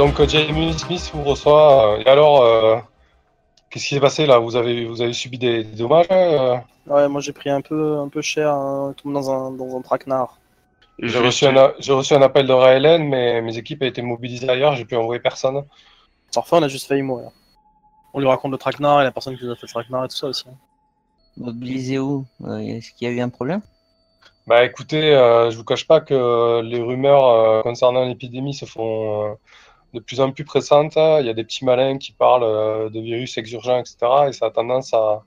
donc Jamie Smith vous reçoit. et alors, qu'est-ce qui s'est passé là? Vous avez, vous avez subi des, dommages Ouais, moi j'ai pris un peu, un peu cher, hein, dans un, dans un traquenard. J'ai reçu, un, reçu un appel de Raelen, mais mes équipes ont été mobilisées ailleurs, j'ai pu envoyer personne. Parfois, on a juste failli mourir. On lui raconte le traquenard et la personne qui nous a fait le traquenard et tout ça aussi. Mobilisé où? Euh, Est-ce qu'il y a eu un problème? Bah écoutez, euh, je vous cache pas que les rumeurs euh, concernant l'épidémie se font de plus en plus pressantes. Il y a des petits malins qui parlent de virus exurgents, etc. Et ça a tendance à,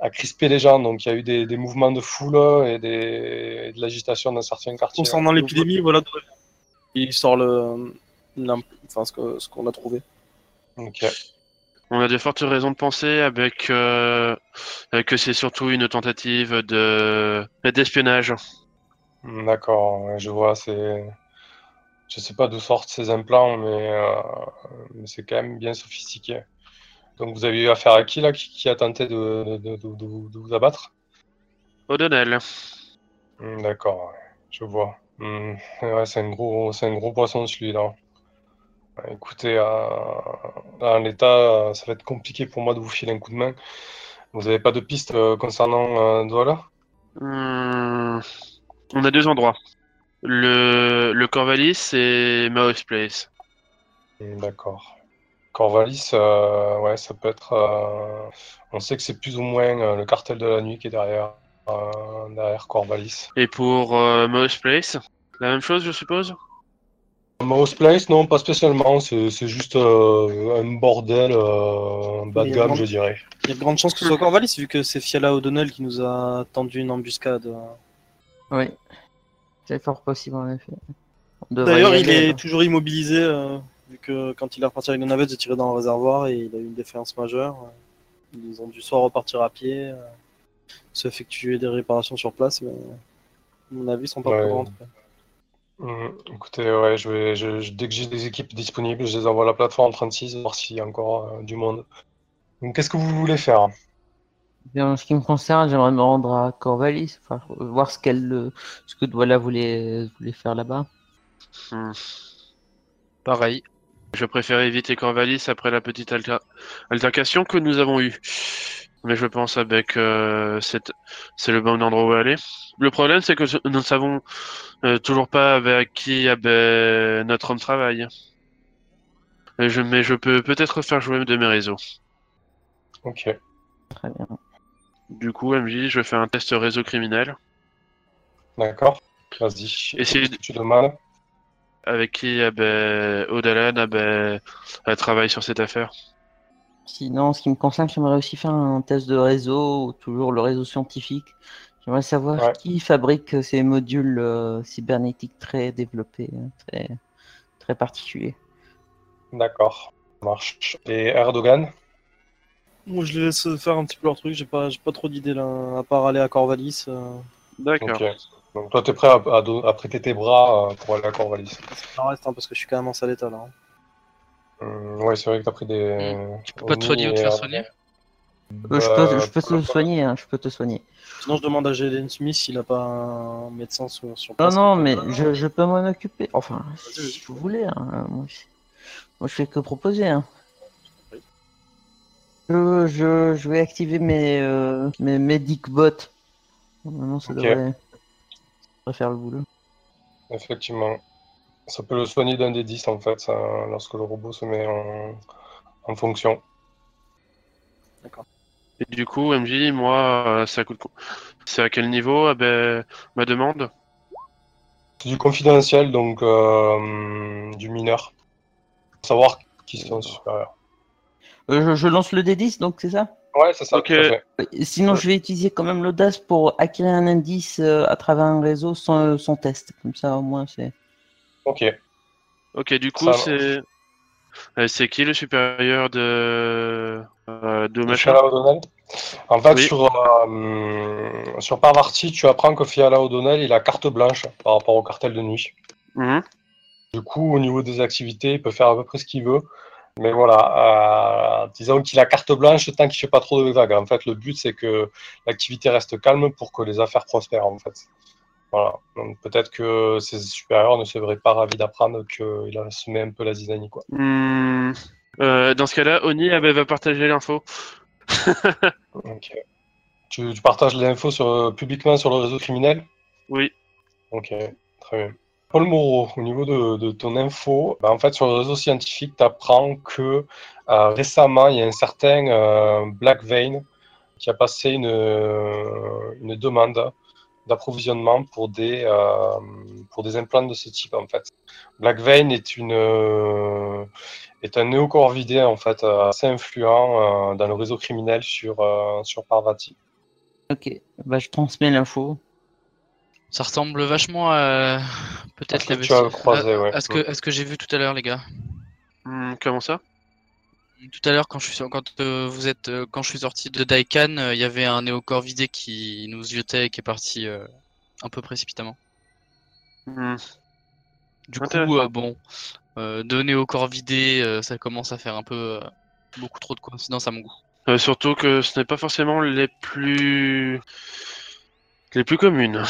à crisper les gens. Donc il y a eu des, des mouvements de foule et, des, de l'agitation dans certains quartiers. Concernant l'épidémie, voilà, il sort le, enfin, ce qu'on a trouvé. Ok. On a de fortes raisons de penser avec euh, que c'est surtout une tentative de d'espionnage. D'accord, je vois. C'est, je sais pas d'où sortent ces implants, mais, euh, mais c'est quand même bien sophistiqué. Donc vous avez eu affaire à qui là qui, a tenté de, vous abattre? O'Donnell. Hmm, d'accord, je vois. Hmm, c'est un gros, c'est un gros poisson celui-là. Écoutez, en l'état, ça va être compliqué pour moi de vous filer un coup de main. Vous n'avez pas de piste euh, concernant euh, Douala? Hmm, On a deux endroits. Le, le Corvalis et Mouse Place. D'accord. Corvalis, euh, ouais, ça peut être. Euh, on sait que c'est plus ou moins euh, le cartel de la nuit qui est derrière, derrière Corvalis. Et pour Mouse Place, la même chose, je suppose? Mouse Place, non, pas spécialement. C'est juste un bordel, un bas de gamme, je dirais. Il y a de grandes chances que ce soit Corvalis, vu que c'est Fiala O'Donnell qui nous a tendu une embuscade. Oui, c'est fort possible en effet. D'ailleurs, il est toujours immobilisé vu que quand il est reparti avec la navette, j'ai tiré dans le réservoir et il a eu une défaillance majeure. Ils ont dû soit repartir à pied, euh, soit effectuer des réparations sur place, mais à mon avis, ils sont pas ouais. rentrer. Mmh, écoutez, ouais, je vais, je, dès que j'ai des équipes disponibles, je les envoie à la plateforme 36, voir s'il y a encore euh, du monde. Donc, qu'est-ce que vous voulez faire? En ce qui me concerne, j'aimerais me rendre à Corvalis, voir ce, qu'elle, ce que Douala voulait, voulait faire là-bas. Mmh. Pareil. Je préfère éviter Corvalis après la petite altercation que nous avons eue. Mais je pense avec euh, c'est le bon endroit où aller. Le problème, c'est que nous ne savons euh, toujours pas avec qui notre homme travaille. je, mais je peux peut-être faire jouer de mes réseaux. Ok. Très bien. Du coup, MJ, je fais un test réseau criminel. D'accord. Vas-y. Et si tu demandes avec qui eh ben, eh ben, elle travaille sur cette affaire. Sinon, en ce qui me concerne, j'aimerais aussi faire un test de réseau, toujours le réseau scientifique. J'aimerais savoir qui fabrique ces modules euh, cybernétiques très développés, hein, très, très particuliers. D'accord, marche. Et Erdogan? Moi, je les laisse faire un petit peu leur truc. J'ai pas, pas trop d'idées là, à part aller à Corvalis. Euh. D'accord. Donc toi, t'es prêt à, prêter tes bras euh, pour aller à Corvalis Non, reste, hein, parce que je suis quand même en sale état là. Hein. Hum, ouais, c'est vrai que t'as pris des. Tu peux pas te soigner ou te faire soigner euh, je, peux, je peux te soigner, hein, je peux te soigner. Sinon, je demande à Jalen Smith s'il a pas un médecin sur, place. Non, non, mais je, je peux m'en occuper. Enfin, si vous voulez. Hein. Moi, je... fais que proposer. Hein. Je, je, je, vais activer mes, euh, mes Medic Bots. Normalement, ça devrait faire le boulot. Effectivement. Ça peut le soigner d'un des 10 en fait, lorsque le robot se met en, fonction. D'accord. Et du coup, MJ, moi, euh, ça coûte. C'est à quel niveau ah ben, ma demande? C'est du confidentiel, donc euh, du mineur. savoir qui sont supérieurs. Euh, je, lance le D10, donc c'est ça? Ouais, c'est ça. Sinon, je vais utiliser quand même l'audace pour acquérir un indice euh, à travers un réseau sans, sans, test. Comme ça, au moins, c'est. Ok. Ok, du coup, c'est. Euh, c'est qui le supérieur de. Euh, de machin? En fait, sur, sur Parvarti, tu apprends que Fiala O'Donnell, il a carte blanche par rapport au cartel de nuit. Mhm. Du coup, au niveau des activités, il peut faire à peu près ce qu'il veut. Mais voilà, euh, disons qu'il a carte blanche tant qu'il ne fait pas trop de vagues. En fait, le but, c'est que l'activité reste calme pour que les affaires prospèrent, en fait. Voilà. Donc peut-être que ses supérieurs ne seraient pas ravis d'apprendre qu'il a semé un peu la zizanie, quoi. Hmm. Euh, dans ce cas-là, Oni va partager l'info. ok. Tu, partages l'info sur, publiquement sur le réseau criminel? Oui. Ok, très bien. Paul Moreau, au niveau de, ton info, bah, en fait, sur le réseau scientifique, tu apprends que euh, récemment, il y a un certain euh, Black Vein qui a passé une, une demande d'approvisionnement pour des euh, pour des implants de ce type en fait. Black Vein est une euh, est un néocorvidé en fait assez influent euh, dans le réseau criminel sur sur Parvati. Ok, bah je transmets l'info. Ça ressemble vachement à peut-être les tu as croisé, ouais. à ce que à ce que j'ai vu tout à l'heure les gars. Hmm, comment ça? Tout à l'heure, quand je suis quand euh, vous êtes euh, quand je suis sorti de Daikan, euh, il y avait un néocorps vidé qui nous jetait et qui est parti un peu précipitamment. Hmm. Du coup, bon, deux néocorps vidés, ça commence à faire un peu beaucoup trop de coïncidences à mon goût. surtout que ce n'est pas forcément les plus les plus communes.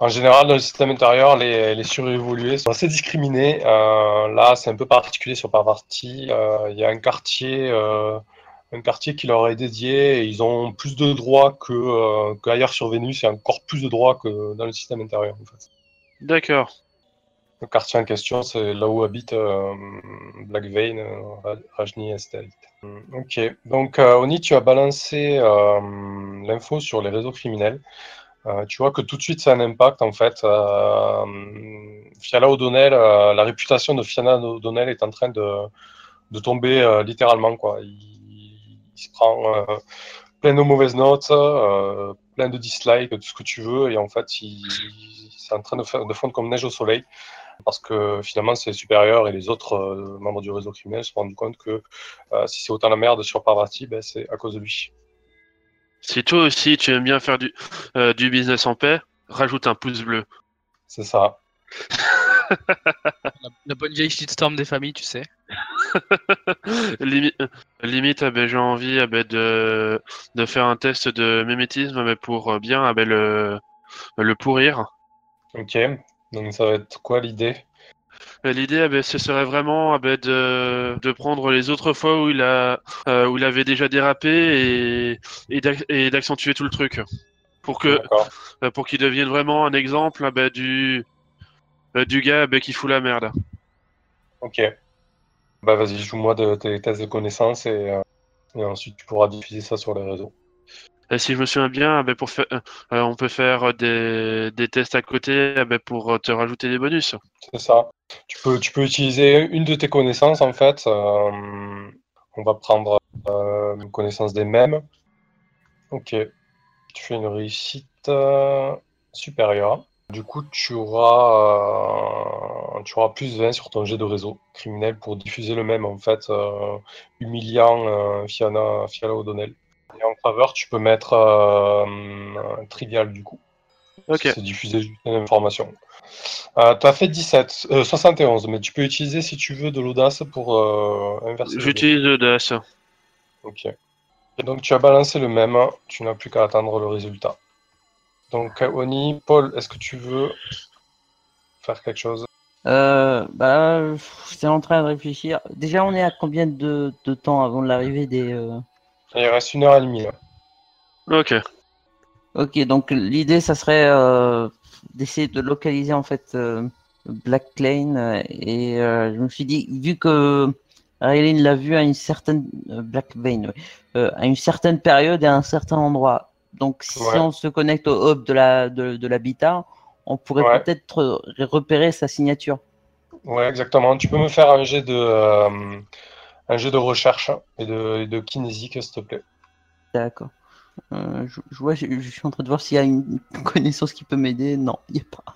En général, dans le système intérieur, les, les surévolués sont assez discriminés. Euh, là, c'est un peu particulier sur Parvati. Euh, il y a un quartier, euh, un quartier qui leur est dédié. Et ils ont plus de droits que qu'ailleurs sur Vénus, et encore plus de droits que dans le système intérieur. En fait. D'accord. Le quartier en question, c'est là où habite Black Vein, Rajni Estate. Ok, donc Oni, tu as balancé l'info sur les réseaux criminels. Euh, tu vois que tout de suite, c'est un impact en fait. Euh, O'Donnell, euh, la réputation de Fiala O'Donnell est en train de, tomber littéralement. Quoi. Il, se prend plein de mauvaises notes, plein de dislikes, tout ce que tu veux, et en fait, c'est en train de, fondre comme neige au soleil. Parce que finalement, c'est supérieur et les autres membres du réseau criminel se sont rendus compte que si c'est autant la merde sur Parvati, ben, c'est à cause de lui. Si toi aussi tu aimes bien faire du, euh, du business en paix, rajoute un pouce bleu. C'est ça. la, bonne vieille shitstorm des familles, tu sais. limite, ah ben, j'ai envie ah ben, de, de, faire un test de mimétisme mais pour euh, bien ah ben, le, le pourrir. Ok, donc ça va être quoi l'idée? L'idée, eh ben, ce serait vraiment eh ben, de, de, prendre les autres fois où il, a, euh, où il avait déjà dérapé et, et d'accentuer tout le truc. Pour que euh, pour qu'il devienne vraiment un exemple eh ben, du, du gars qui fout la merde. Ok. Bah vas-y, joue-moi de tes tests de connaissances et, et ensuite tu pourras diffuser ça sur les réseaux. Et si je me souviens bien, ben pour faire, on peut faire des, tests à côté ben pour te rajouter des bonus. C'est ça. Tu peux, utiliser une de tes connaissances en fait. Euh, on va prendre euh, une connaissance des mêmes. Ok. Tu fais une réussite euh, supérieure. Du coup, tu auras, tu auras plus 20 sur ton jet de réseau criminel pour diffuser le même en fait, humiliant Fiana, Fiala O'Donnell. Et en faveur, tu peux mettre trivial du coup. Ok. C'est diffuser juste une information. Euh, tu as fait 17, 71, euh, mais tu peux utiliser si tu veux de l'audace pour euh, inverser. J'utilise l'audace. Ok. Et donc tu as balancé le même, tu n'as plus qu'à attendre le résultat. Donc Oni, Paul, est-ce que tu veux faire quelque chose? Euh, bah, j'étais en train de réfléchir. Déjà, on est à combien de, temps avant l'arrivée des. Il reste une heure et demie. Ok. Ok, donc l'idée, ça serait d'essayer de localiser en fait euh, Black Lane euh, et euh, je me suis dit vu que Raylene l'a vu à une certaine Black Vein à une certaine période et à un certain endroit. Donc si on se connecte au hub de la de, l'habitat, on pourrait peut-être repérer sa signature. Ouais, exactement. Tu peux me faire un jet de un jet de recherche et de, de kinésique, s'il te plaît. D'accord. Euh, je, vois, je, suis en train de voir s'il y a une connaissance qui peut m'aider. Non, il n'y a pas.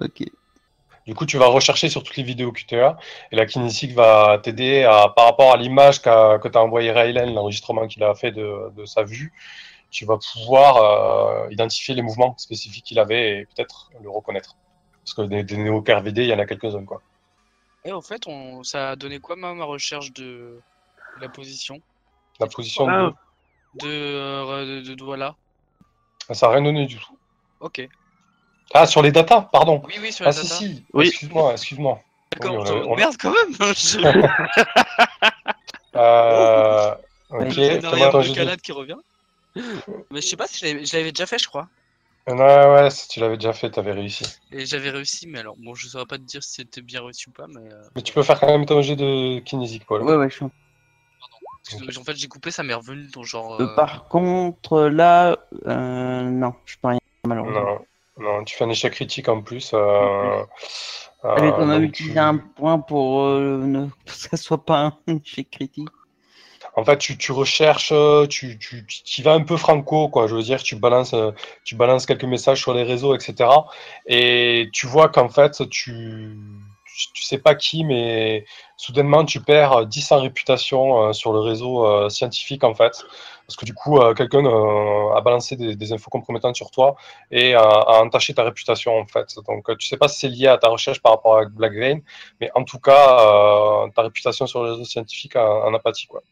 Ok. Du coup, tu vas rechercher sur toutes les vidéos QTA et la kinésique va t'aider par rapport à l'image que tu as envoyé Raylan, l'enregistrement qu'il a fait de, de, sa vue, tu vas pouvoir euh, identifier les mouvements spécifiques qu'il avait et peut-être le reconnaître. Parce que des, des néo-KRVD, il y en a quelques-uns. Quoi. Et en fait, on, ça a donné quoi ma, ma recherche de, la position? La position de de, euh, de, de, Ça n'a rien donné du tout. Ok. Ah, sur les datas, pardon. Oui, oui, sur les ah, si, si. Oui. Excuse-moi, excuse-moi. D'accord, on... merde quand même. euh... Ok. Comment de qui revient. Mais je sais pas si je l'avais déjà fait, je crois. Ouais, ouais, si tu l'avais déjà fait, t'avais réussi. Et j'avais réussi, mais alors, bon, je saurais pas te dire si c'était bien réussi ou pas, mais. Euh, mais tu peux faire quand même ton jet de kinésique, Paul. Ouais, ouais, je suis. En fait, j'ai coupé, ça m'est revenu dans genre. Euh, par contre, là, euh, non, je peux rien, malheureusement. Non, non, tu fais un échec critique en plus. Euh, J'avais quand même utilisé un point pour ne... que ça soit pas un échec critique en fait, tu, recherches, tu, tu, vas un peu franco, quoi. Je veux dire, tu balances, tu balances quelques messages sur les réseaux, etc. Et tu vois qu'en fait, tu, tu sais pas qui, mais soudainement, tu perds 10 en réputation euh, sur le réseau euh, scientifique, en fait. Parce que du coup, euh, quelqu'un a balancé des, infos compromettantes sur toi et a, entaché ta réputation, en fait. Donc, tu sais pas si c'est lié à ta recherche par rapport à Black Vein, mais en tout cas, ta réputation sur le réseau scientifique en a pâti, quoi.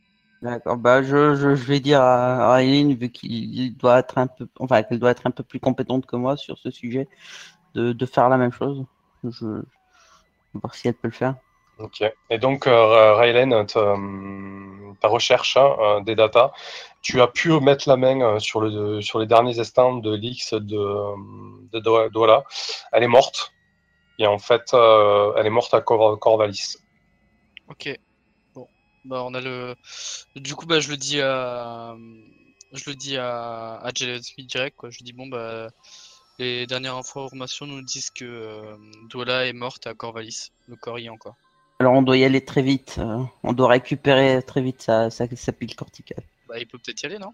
D'accord. Bah, je, je, vais dire à Aileen, vu qu'il doit être un peu, enfin, qu'elle doit être un peu plus compétente que moi sur ce sujet, de, de faire la même chose. Je, je vais voir si elle peut le faire. Ok. Et donc, euh, Raylen, ta, ta, recherche hein, euh, des datas, tu as pu mettre la main euh, sur, le, sur les derniers instants de l'X de, de Douala. Elle est morte. Et en fait, euh, elle est morte à Corvalis. Ok. Bah, on a le. Du coup, bah, je le dis à. Je le dis à, à Smith direct, quoi. Je dis, bon, bah. Les dernières informations nous disent que euh, est morte à Corvalis, le corps y quoi. Alors on doit y aller très vite. Euh, on doit récupérer très vite sa, sa, pile corticale. Bah il peut peut-être y aller, non?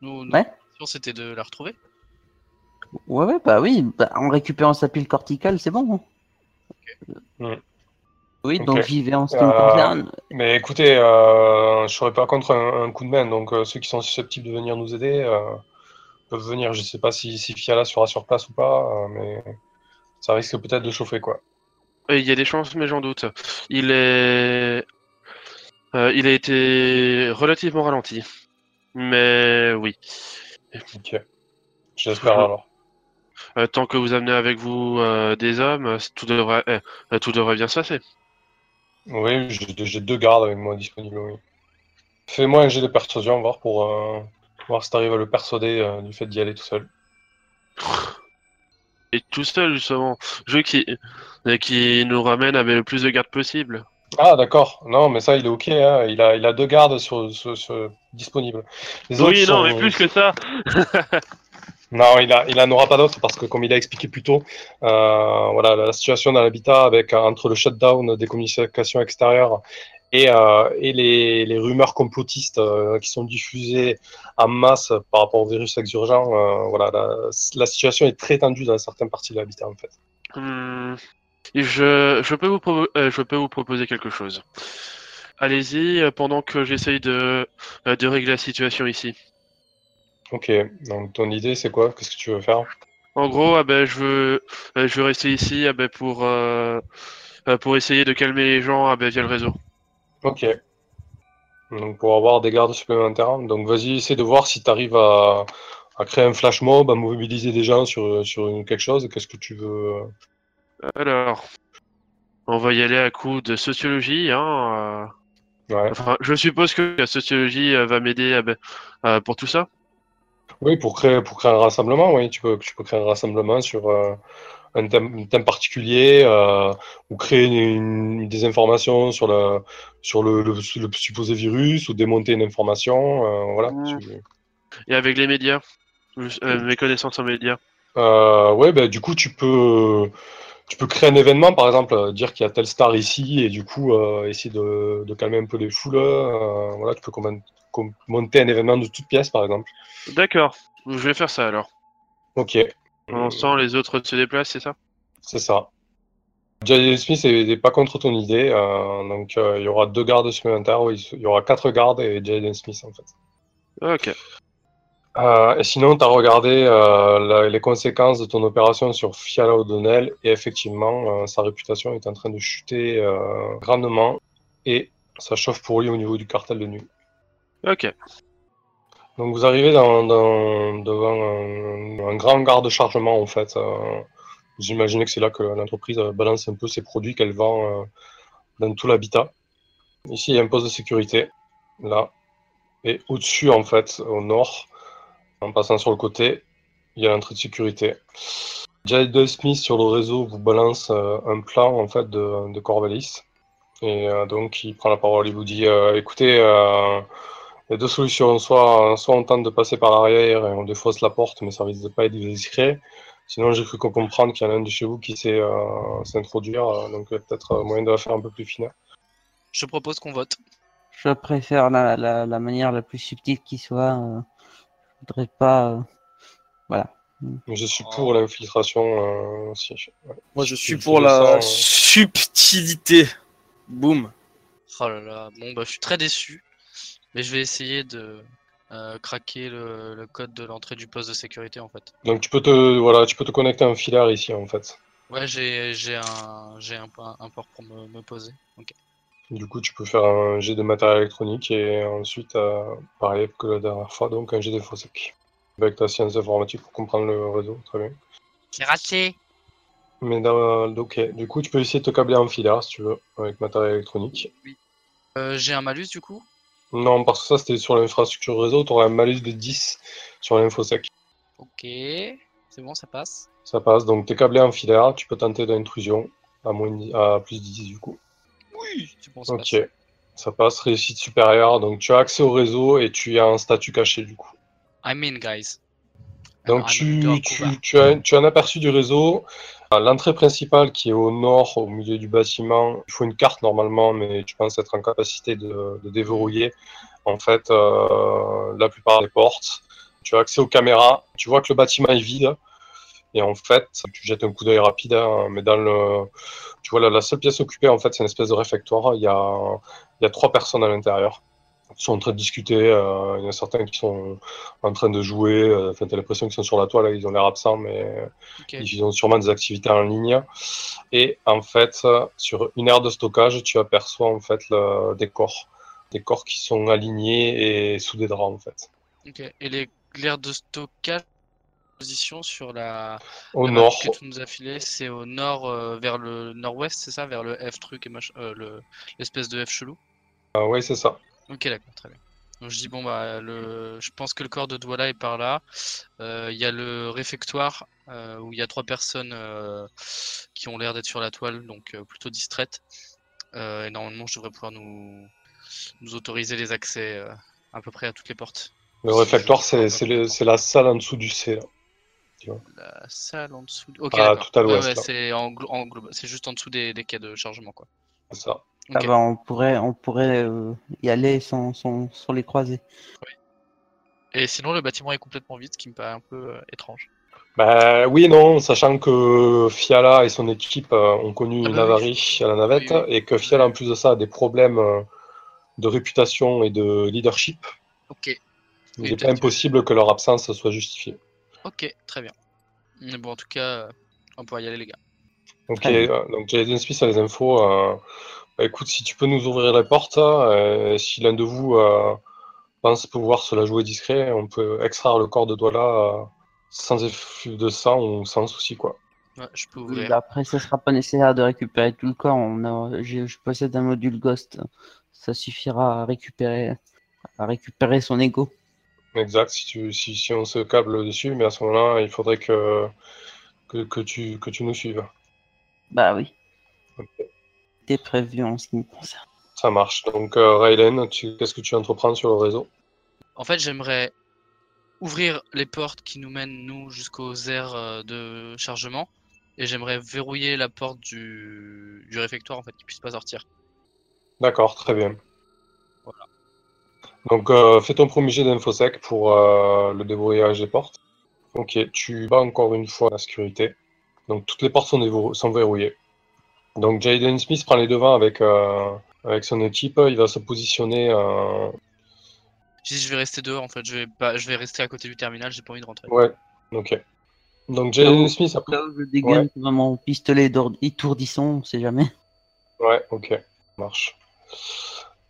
Nous, ouais. c'était de la retrouver. Ouais, ouais, bah oui. Bah, en récupérant sa pile corticale, c'est bon. Hein. Oui, donc j'y vais en ce qui me concerne. Euh, mais écoutez, euh, je serais pas contre un, coup de main, donc euh, ceux qui sont susceptibles de venir nous aider peuvent venir. Je sais pas si, si Fiala sera sur place ou pas, mais ça risque peut-être de chauffer quoi. Il y a des chances, mais j'en doute. Il est, il a été relativement ralenti, mais oui. Ok. J'espère alors. tant que vous amenez avec vous des hommes, tout devrait, tout devrait bien se passer. Oui, j'ai deux gardes avec moi disponibles, oui. Fais-moi un jet de persuasion, voir pour euh, voir si t'arrives à le persuader euh, du fait d'y aller tout seul. Et tout seul, justement. Jeu qui, qui nous ramène avec le plus de gardes possible. Ah, d'accord. Non, mais ça, il est ok. Hein. Il, a, il a deux gardes sur, disponibles. oui, non, mais plus que ça. Non, il, a, il en aura pas d'autres parce que, comme il a expliqué plus tôt, euh, voilà, la situation dans l'habitat avec entre le shutdown des communications extérieures et, euh, les, rumeurs complotistes euh, qui sont diffusées en masse par rapport au virus exurgent, euh, voilà, la, situation est très tendue dans certaines parties de l'habitat en fait. Hmm. Je, peux vous euh, proposer quelque chose. Allez-y pendant que j'essaye de régler la situation ici. Ok, donc ton idée c'est quoi? Qu'est-ce que tu veux faire? En gros, ah ben, je, veux, euh, je veux rester ici ah ben, pour, euh, euh, pour essayer de calmer les gens ah ben, via le réseau. Ok. Donc pour avoir des gardes supplémentaires. Donc vas-y, essaie de voir si tu arrives à, à, créer un flash mob, à mobiliser des gens sur, sur quelque chose. Qu'est-ce que tu veux Alors, on va y aller à coup de sociologie. Hein, ouais. Enfin, je suppose que la sociologie va m'aider ah ben, pour tout ça. Oui, pour créer, pour créer un rassemblement, oui, tu peux, tu peux créer un rassemblement sur euh, un, thème, thème, particulier euh, ou créer une, des informations sur, la, sur le, le, supposé virus ou démonter une information. Euh, voilà. Et avec les médias Mes connaissances en médias Oui, ben, du coup, tu peux, tu peux créer un événement, par exemple, dire qu'il y a telle star ici et du coup, essayer de, de, calmer un peu les foules. voilà, tu peux monter un événement de toute pièce, par exemple. D'accord, je vais faire ça alors. Ok. On sent les autres se déplacent, c'est ça? C'est ça. Jalen Smith n'est pas contre ton idée, euh, donc euh, il y aura deux gardes supplémentaires, il y aura quatre gardes et Jalen Smith en fait. Ok. Euh, et sinon, tu as regardé les conséquences de ton opération sur Fiala O'Donnell et effectivement, sa réputation est en train de chuter grandement et ça chauffe pour lui au niveau du cartel de nuit. Ok. Donc vous arrivez devant un, grand garde de chargement en fait, euh, J'imaginais que c'est là que l'entreprise balance un peu ses produits qu'elle vend dans tout l'habitat. Ici, il y a un poste de sécurité, là. Et au-dessus, en fait, au nord, en passant sur le côté, il y a l'entrée de sécurité. Jade Smith sur le réseau vous balance un plan en fait de, de Corvalis. Et donc il prend la parole, il vous dit écoutez, il y a deux solutions. Soit, soit on tente de passer par l'arrière et on défausse la porte, mais ça risque de pas être discret. Sinon, j'ai cru comprendre qu'il y en a un de chez vous qui sait euh, s'introduire, euh, donc peut-être euh, moyen de la faire un peu plus fine. Je propose qu'on vote. Je préfère la, la, manière la plus subtile qui soit. je voudrais pas. voilà. Je suis pour l'infiltration aussi. Moi, je suis pour la subtilité. Boum. Oh là là. Bon, bah, je suis très déçu. Mais je vais essayer de euh, craquer le, code de l'entrée du poste de sécurité en fait. Donc tu peux te voilà, tu peux te connecter à un filaire ici en fait. Ouais, j'ai un j'ai un, un, port pour me, poser. Du coup, tu peux faire un jet de matériel électronique et ensuite, euh, pareil que la dernière fois, donc un jet d'infosec. Avec ta science informatique pour comprendre le réseau, très bien. C'est raté Mais ok, du coup, tu peux essayer de te câbler en filaire si tu veux, avec matériel électronique. Oui. Euh, j'ai un malus du coup non, parce que ça, c'était sur l'infrastructure réseau, tu aurais un malus de 10 sur l'infosec. Ok, c'est bon, ça passe. Ça passe, donc t'es câblé en filaire, tu peux tenter d'intrusion à, moins, à plus de 10 du coup. Oui, c'est bon, ça Ok, ça passe, réussite supérieure, donc tu as accès au réseau et tu as un statut caché du coup. I'm in, guys. Donc tu, tu, as, tu as un aperçu du réseau, L'entrée principale qui est au nord, au milieu du bâtiment, il faut une carte normalement, mais tu penses être en capacité de, déverrouiller en fait euh, la plupart des portes. Tu as accès aux caméras, tu vois que le bâtiment est vide. Et en fait, tu jettes un coup d'œil rapide, hein, mais dans le, tu vois la, seule pièce occupée en fait, c'est une espèce de réfectoire. Il y a, il y a trois personnes à l'intérieur sont en train de discuter. Euh, il y en a certains qui sont en train de jouer. Euh, enfin, tu as l'impression qu'ils sont sur la toile, ils ont l'air absents, mais ils ont sûrement des activités en ligne. Et en fait, sur une aire de stockage, tu aperçois en fait le, des corps. Des corps qui sont alignés et sous des draps en fait. Ok. Et les l'aire de stockage position sur la, au nord que tu nous as filé, c'est au nord euh, vers le nord-ouest, c'est ça, vers le F truc et l'espèce de F chelou? Ah oui, c'est ça. Ok, d'accord, très bien. Donc je dis bon bah le, je pense que le corps de Douala est par là. Euh, il y a le réfectoire euh, où il y a trois personnes euh, qui ont l'air d'être sur la toile, donc plutôt distraites. et normalement, je devrais pouvoir nous, nous autoriser les accès à peu près à toutes les portes. Le réfectoire, c'est la salle en dessous du C. La salle en dessous. Ok, ah, tout à l'ouest. c'est juste en dessous des, des quais de chargement, quoi. C'est ça. Ah bah, on pourrait, on pourrait euh, y aller sans, sans, les croiser. Oui. Et sinon, le bâtiment est complètement vide, ce qui me paraît un peu euh, étrange. Bah oui non, sachant que Fiala et son équipe euh, ont connu ah une avarie à la navette et que Fiala en plus de ça a des problèmes de réputation et de leadership. Ok. Il n'est pas impossible que leur absence soit justifiée. Ok, très bien. Mais bon, en tout cas, on pourra y aller les gars. Ok, donc Jason Smith a les infos. Bah, écoute, si tu peux nous ouvrir la porte, euh, si l'un de vous euh, pense pouvoir se la jouer discret, on peut extraire le corps de Douala euh, sans effet de sang ou sans souci, quoi. Ouais, je peux ouvrir. Bah, après, ça sera pas nécessaire de récupérer tout le corps. On je, possède un module Ghost. Ça suffira à récupérer, à récupérer son ego. Exact, si, tu, si, on se câble dessus, mais à ce moment-là, il faudrait que, que, tu, que tu nous suives. Bah oui prévu en ce qui me concerne. Ça marche. Donc, euh, Raylen, qu'est-ce que tu entreprends sur le réseau? En fait, j'aimerais ouvrir les portes qui nous mènent, nous, jusqu'aux aires euh, de chargement. Et j'aimerais verrouiller la porte du, du réfectoire, en fait, qu'il puisse pas sortir. D'accord, très bien. Voilà. Donc, euh, fais ton premier jet d'infosec pour euh, le débrouillage des portes. Ok, tu bats encore une fois la sécurité. Donc, toutes les portes sont, sont verrouillées. Donc Jaden Smith prend les devants avec, euh, avec son équipe. Il va se positionner. Euh... Je vais rester dehors en fait. Je vais, pas, je vais rester à côté du terminal. J'ai pas envie de rentrer. Ouais, ok. Donc Jaden Smith après. je dégaine vraiment pistolet étourdissant, on sait jamais. Ouais, ok, marche.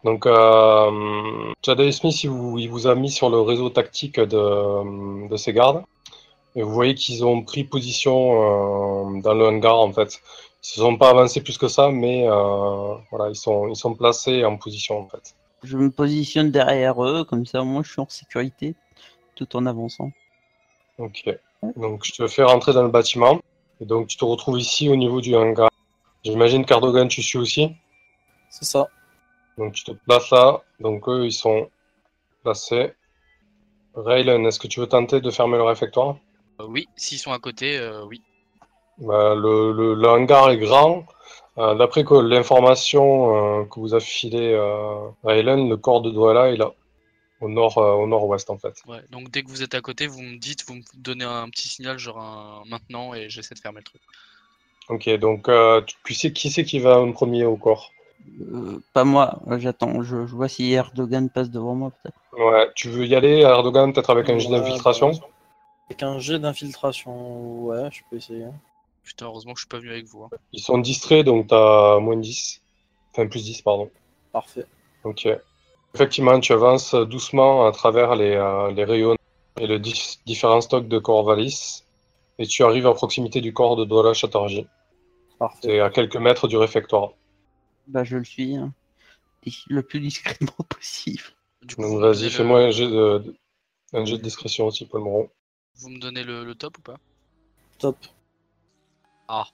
Donc, euh, Jaden Smith, il vous, il vous, a mis sur le réseau tactique de, de ses gardes. Et vous voyez qu'ils ont pris position dans le hangar en fait. Ils se sont pas avancés plus que ça, mais voilà, ils sont, ils sont placés en position en fait. Je me positionne derrière eux, comme ça moi je suis en sécurité tout en avançant. Ok. Donc je te fais rentrer dans le bâtiment. Et donc tu te retrouves ici au niveau du hangar. J'imagine qu'Ardogan, tu suis aussi? C'est ça. Donc tu te places là. Donc eux, ils sont placés. Raylan, est-ce que tu veux tenter de fermer le réfectoire? Euh, Oui, s'ils sont à côté, euh, oui. Bah, le, le, hangar est grand. Euh, d'après l'information que vous a filé Raylan, le corps de Douala est là au nord, euh, au nord-ouest en fait. Ouais, donc dès que vous êtes à côté, vous me dites, vous me donnez un petit signal, genre un maintenant, et j'essaie de fermer le truc. Ok, donc euh, tu sais qui c'est qui va en premier au corps? Euh, Pas moi, j'attends, je, vois si Erdogan passe devant moi peut-être. Ouais, tu veux y aller Erdogan peut-être avec un jet d'infiltration? Avec un jet d'infiltration, ouais, je peux essayer. Putain, heureusement que je suis pas venu avec vous. Hein. Ils sont distraits, donc t'as moins 10. Enfin, plus 10, pardon. Parfait. Ok. Effectivement, tu avances doucement à travers les, euh, les rayons et les différents stocks de Corvalis et tu arrives à proximité du corps de Douala Chatterjee. C'est à quelques mètres du réfectoire. Bah, je le suis hein. le plus discrètement possible. Donc vas-y, fais-moi un, jet de, un jet de discrétion aussi, Paul Moreau. Vous me donnez le, top ou pas? Top. Ah.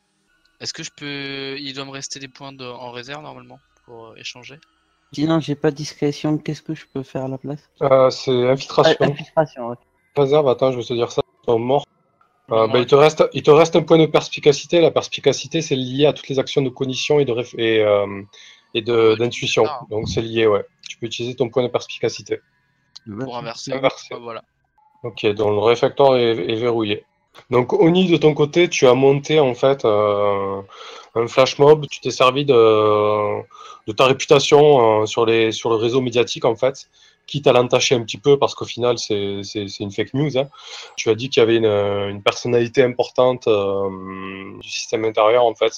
Est-ce que je peux. Il doit me rester des points en réserve normalement pour euh, échanger? Sinon, j'ai pas de discrétion. Qu'est-ce que je peux faire à la place? Euh, C'est infiltration. Ah, infiltration, ouais. Réserve, attends, je vais te dire ça. Ils sont morts. Euh, bah, il, te reste, il te reste un point de perspicacité. La perspicacité, c'est lié à toutes les actions de cognition et de et, euh, et d'intuition. Donc c'est lié, ouais. Tu peux utiliser ton point de perspicacité. Pour inverser. voilà. Ok, donc le réfectoire est, est, verrouillé. Donc Oni, de ton côté, tu as monté en fait euh, un flash mob. Tu t'es servi de, ta réputation euh, sur, les, sur le réseau médiatique, en fait, quitte à l'entacher un petit peu, parce qu'au final, c'est une fake news. Hein. Tu as dit qu'il y avait une, personnalité importante euh, du système intérieur, en fait.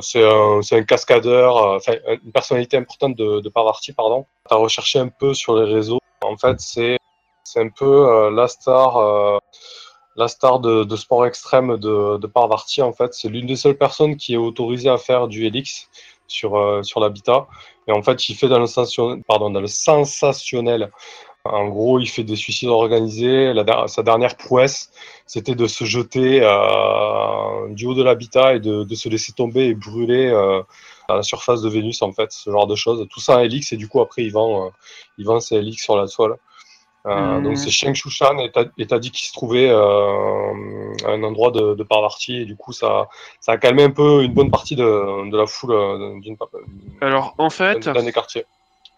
C'est un, cascadeur, une personnalité importante de, de pardon. Tu as recherché un peu sur les réseaux. En fait, c'est un peu la star la star de, sport extrême de, de Parvati, en fait. C'est l'une des seules personnes qui est autorisée à faire du Helix sur, euh, sur l'habitat. Et en fait, il fait dans le, sensationnel. En gros, il fait des suicides organisés. Sa dernière prouesse, c'était de se jeter euh, du haut de l'habitat et de, se laisser tomber et brûler euh, à la surface de Vénus, en fait, ce genre de choses. Tout ça en Helix, et du coup, après, il vend, il vend ses Helix sur la toile. Euh, donc c'est Sheng Shushan et t'as dit qu'il se trouvait euh, à un endroit de, de Parvati et du coup ça, ça a calmé un peu une bonne partie de, de la foule euh, d'une Alors en fait, des quartiers.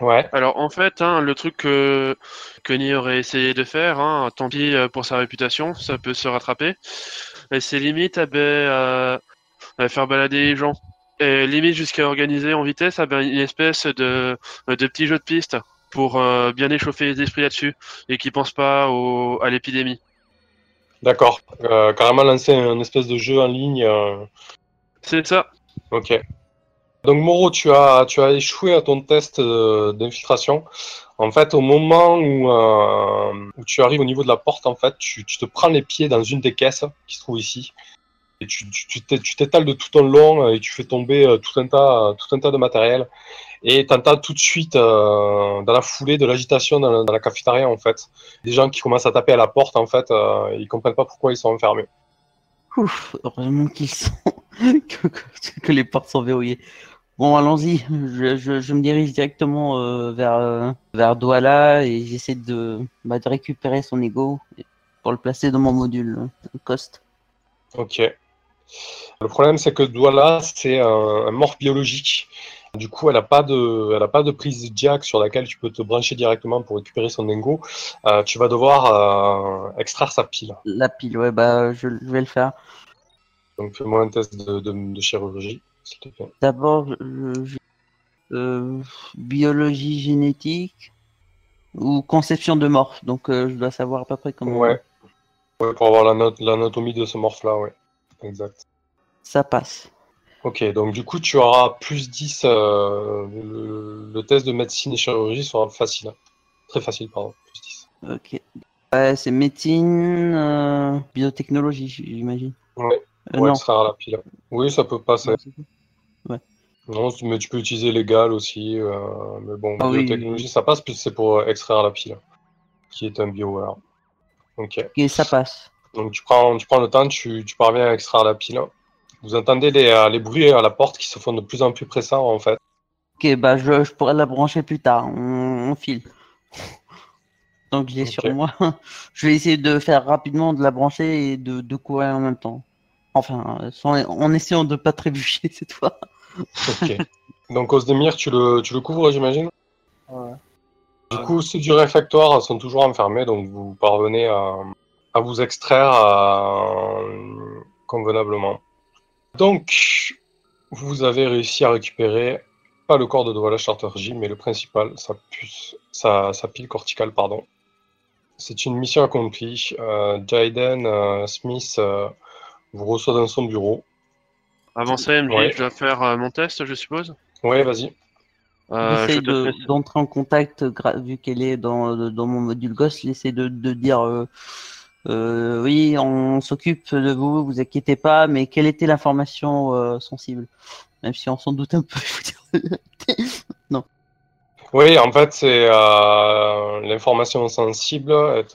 Ouais. Alors en fait, hein, le truc que Kenny aurait essayé de faire, hein, tant pis pour sa réputation, ça peut se rattraper. C'est limite à, ben, à, faire balader les gens. Et limite jusqu'à organiser en vitesse à ben, une espèce de, de petit jeu de piste pour euh, bien échauffer les esprits là-dessus et qui pensent pas au, à l'épidémie. D'accord. Euh, carrément lancer un espèce de jeu en ligne. Euh. C'est ça. Ok. Donc Moro, tu as, tu as échoué à ton test d'infiltration. En fait, au moment où, où, tu arrives au niveau de la porte, en fait, tu, tu, te prends les pieds dans une des caisses qui se trouve ici. Et tu t'étales de tout ton long et tu fais tomber tout un tas, tout un tas de matériel. Et t'entends tout de suite, euh, dans la foulée de l'agitation dans, la cafétéria, en fait. Des gens qui commencent à taper à la porte, en fait, euh, ils comprennent pas pourquoi ils sont enfermés. Ouf, heureusement qu'ils sont. que, les portes sont verrouillées. Bon, allons-y. Je, me dirige directement euh, vers, vers Douala et j'essaie de, bah, de récupérer son ego pour le placer dans mon module Cost. Ok. Le problème, c'est que Douala, c'est un, morph biologique. Du coup, elle n'a pas, de, elle a pas de prise jack sur laquelle tu peux te brancher directement pour récupérer son dingo. Euh, tu vas devoir euh, extraire sa pile. La pile, ouais, bah je, vais le faire. Donc fais-moi un test de, chirurgie, s'il te plaît. D'abord, euh, biologie génétique ou conception de morph. Donc je dois savoir à peu près comment. Ouais. ouais pour avoir l'anatomie de ce morph-là, ouais. Exact. Ça passe. Ok, donc du coup, tu auras plus 10. Euh, le, test de médecine et chirurgie sera facile. Très facile, pardon. Plus 10. Ok. Ouais, c'est médecine, biotechnologie, j'imagine. Ouais. La pile. Oui, ça peut passer. Ouais. Non, mais tu peux utiliser légal aussi. mais bon, ah biotechnologie, ça passe, puis c'est pour extraire la pile, qui est un bioware. Ok. Et ça passe. Donc tu prends, tu prends le temps, tu, tu parviens à extraire la pile. Vous entendez les, euh, les, bruits à la porte qui se font de plus en plus pressants en fait. Ok, bah je, je pourrais la brancher plus tard. On, file. Donc je l'ai sur moi. je vais essayer de faire rapidement de la brancher et de, de courir en même temps. Enfin, en essayant de pas trébucher cette fois. ok. Donc Osdemir, tu le, tu le couvres, j'imagine? Ouais. Du coup, ceux du réfectoire sont toujours enfermés, donc vous parvenez à, à vous extraire euh, convenablement. Donc, vous avez réussi à récupérer pas le corps de Douala Charter J, mais le principal, sa, puce, sa, pile corticale, pardon. C'est une mission accomplie. Euh, Jaden euh, Smith vous reçoit dans son bureau. Avant ça, MJ, je dois faire mon test, je suppose Oui, vas-y. J'essaie d'entrer en contact, vu qu'elle est dans, dans, mon module GOS, j'essaie de, de dire euh, oui, on s'occupe de vous, vous inquiétez pas, mais quelle était l'information euh, sensible? Même si on s'en doute un peu, non. Oui, en fait, c'est euh, l'information sensible. Elle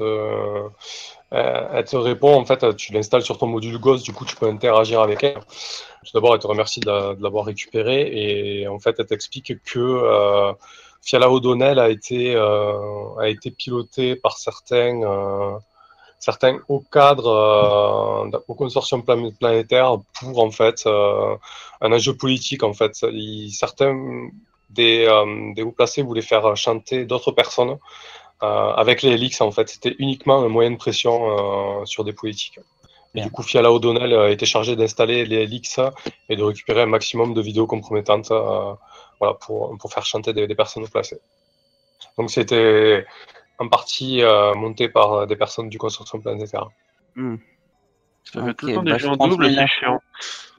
te, répond, en fait, tu l'installes sur ton module Ghost, du coup, tu peux interagir avec elle. Tout d'abord, elle te remercie de, l'avoir récupéré et en fait, elle t'explique que Fiala O'Donnell a été, a été piloté par certains certains hauts cadres euh, au consortium planétaire pour en fait euh, un enjeu politique en fait. certains des, euh, des hauts placés voulaient faire chanter d'autres personnes avec les Helix en fait. C'était uniquement un moyen de pression sur des politiques. Et du coup, Fiala O'Donnell a été chargé d'installer les Helix et de récupérer un maximum de vidéos compromettantes voilà, pour, pour faire chanter des, des personnes placées. Donc c'était en partie euh, monté par euh, des personnes du consortium planétaire. Hmm. Ça fait tout le temps des bah, gens doubles, c'est chiant.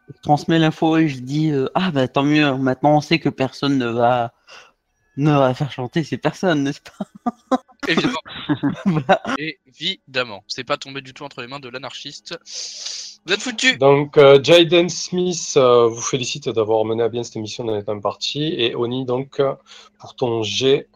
Je transmets l'info et je dis euh, Ah, bah tant mieux, maintenant on sait que personne ne va, ne va faire chanter ces personnes, n'est-ce pas? Évidemment. Évidemment. C'est pas tombé du tout entre les mains de l'anarchiste. Vous êtes foutu Donc, Jaden Smith vous félicite d'avoir mené à bien cette émission dans les temps partie. Et Oni, donc, pour ton G,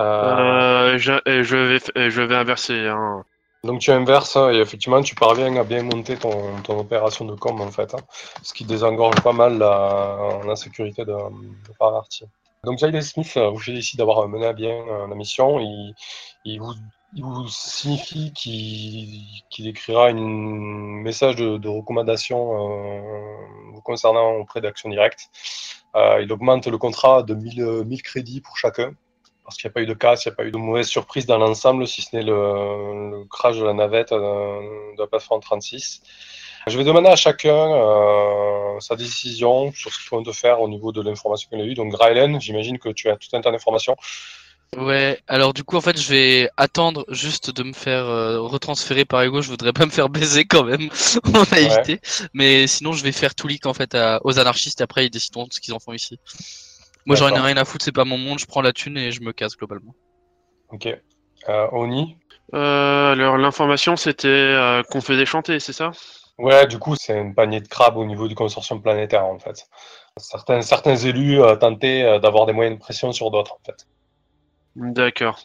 euh, je, je, vais, je vais inverser. Hein. Donc tu inverses hein, et effectivement tu parviens à bien monter ton, ton opération de com en fait, hein, ce qui désengorge pas mal la, la sécurité de, de partie. Donc Jaden Smith vous félicite d'avoir mené à bien euh, la mission. Il, il, vous, il vous, signifie qu'il écrira un message de, de recommandation euh, vous concernant auprès d'Action Directe. Euh, il augmente le contrat de 1000, 1000 crédits pour chacun parce qu'il n'y a pas eu de casse, il n'y a pas eu de mauvaise surprise dans l'ensemble, si ce n'est le, crash de la navette euh, de la plateforme 36. Je vais demander à chacun euh, sa décision sur ce qu'il faut de faire au niveau de l'information qu'il a eue. Donc, Rylen, j'imagine que tu as tout un tas d'informations. Ouais, alors du coup, en fait, je vais attendre juste de me faire euh, retransférer par Ego. Je voudrais pas me faire baiser quand même, on a évité. Mais sinon, je vais faire tout leak en fait aux anarchistes et après, ils décideront de ce qu'ils en font ici. Moi, j'en ai rien à foutre, c'est pas mon monde, je prends la thune et je me casse globalement. Ok. Euh, Oni euh, Alors, l'information, c'était euh, qu'on faisait chanter, c'est ça? Ouais, du coup, c'est une panier de crabes au niveau du consortium planétaire, en fait. Certains, certains élus tentaient d'avoir des moyens de pression sur d'autres, en fait. D'accord.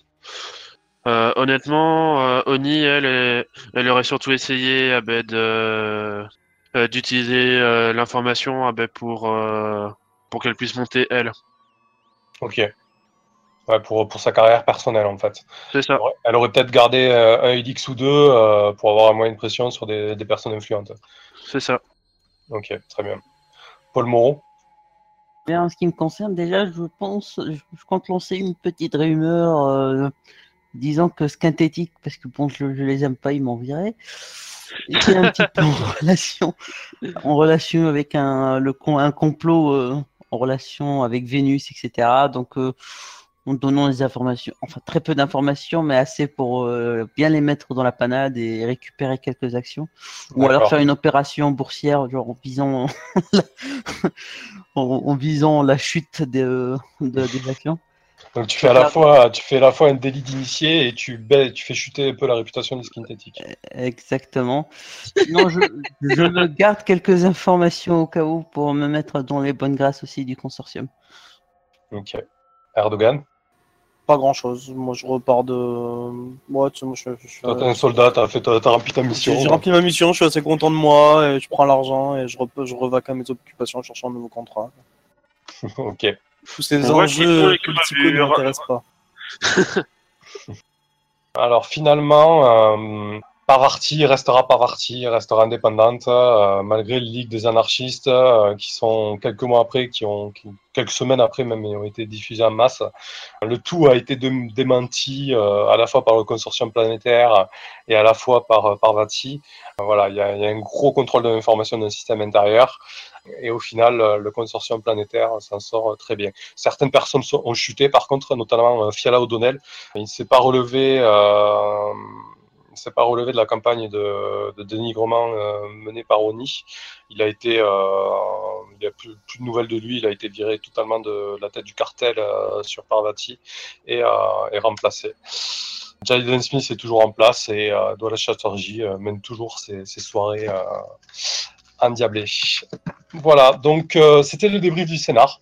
honnêtement, Oni, elle, elle aurait surtout essayé ah ben, d'utiliser l'information ah ben, pour pour qu'elle puisse monter elle. Ok. Ouais, pour, pour sa carrière personnelle en fait. C'est ça. Elle aurait peut-être gardé euh, un EDX ou deux euh, pour avoir un moyen de pression sur des, des personnes influentes. C'est ça. Ok, très bien. Paul Moreau Bien, en ce qui me concerne, déjà, je pense, je, compte lancer une petite rumeur euh, disant que synthétique, parce que bon, je, je les aime pas, ils m'en viraient. C'est un petit peu en relation, en relation avec un, le, un complot en relation avec Vénus, etc. Donc, euh, en donnant des informations, enfin très peu d'informations, mais assez pour euh, bien les mettre dans la panade et récupérer quelques actions. Ou alors faire une opération boursière, genre en visant, la... en, visant la chute des, des actions. Donc tu fais à la fois, tu fais à la fois un délit d'initié et tu, tu fais chuter un peu la réputation du synthétique. Exactement. Sinon, je, je garde quelques informations au cas où pour me mettre dans les bonnes grâces aussi du consortium. Ok. Erdogan? Pas grand chose. Moi, je repars de. Moi, tu sais, moi, je, suis. Toi, t'es un soldat, t'as, fait, t'as, rempli ta mission. J'ai, rempli ma mission, je suis assez content de moi, et je prends l'argent et je, je revaque à mes occupations en cherchant un nouveau contrat. ok. Tous ces enjeux politiques ne m'intéressent pas. Alors finalement, euh, Parvati restera Parvati, restera indépendante, euh, malgré le Ligue des anarchistes euh, qui sont quelques mois après, qui ont quelques semaines après même, ont été diffusés en masse. Le tout a été démenti euh, à la fois par le consortium planétaire et à la fois par Parvati. voilà, il y, a un gros contrôle de l'information d'un système intérieur. Et au final, le consortium planétaire s'en sort très bien. Certaines personnes ont chuté, par contre, notamment Fiala O'Donnell. Il ne s'est pas relevé s'est pas relevé de la campagne de, dénigrement euh, menée par Oni. Il a été, euh, il n'y a plus, de nouvelles de lui. Il a été viré totalement de la tête du cartel euh, sur Parvati et est remplacé. Jaden Smith est toujours en place et Douala Chatterjee mène toujours ses, ses soirées endiablées. Voilà, donc c'était le débrief du scénar.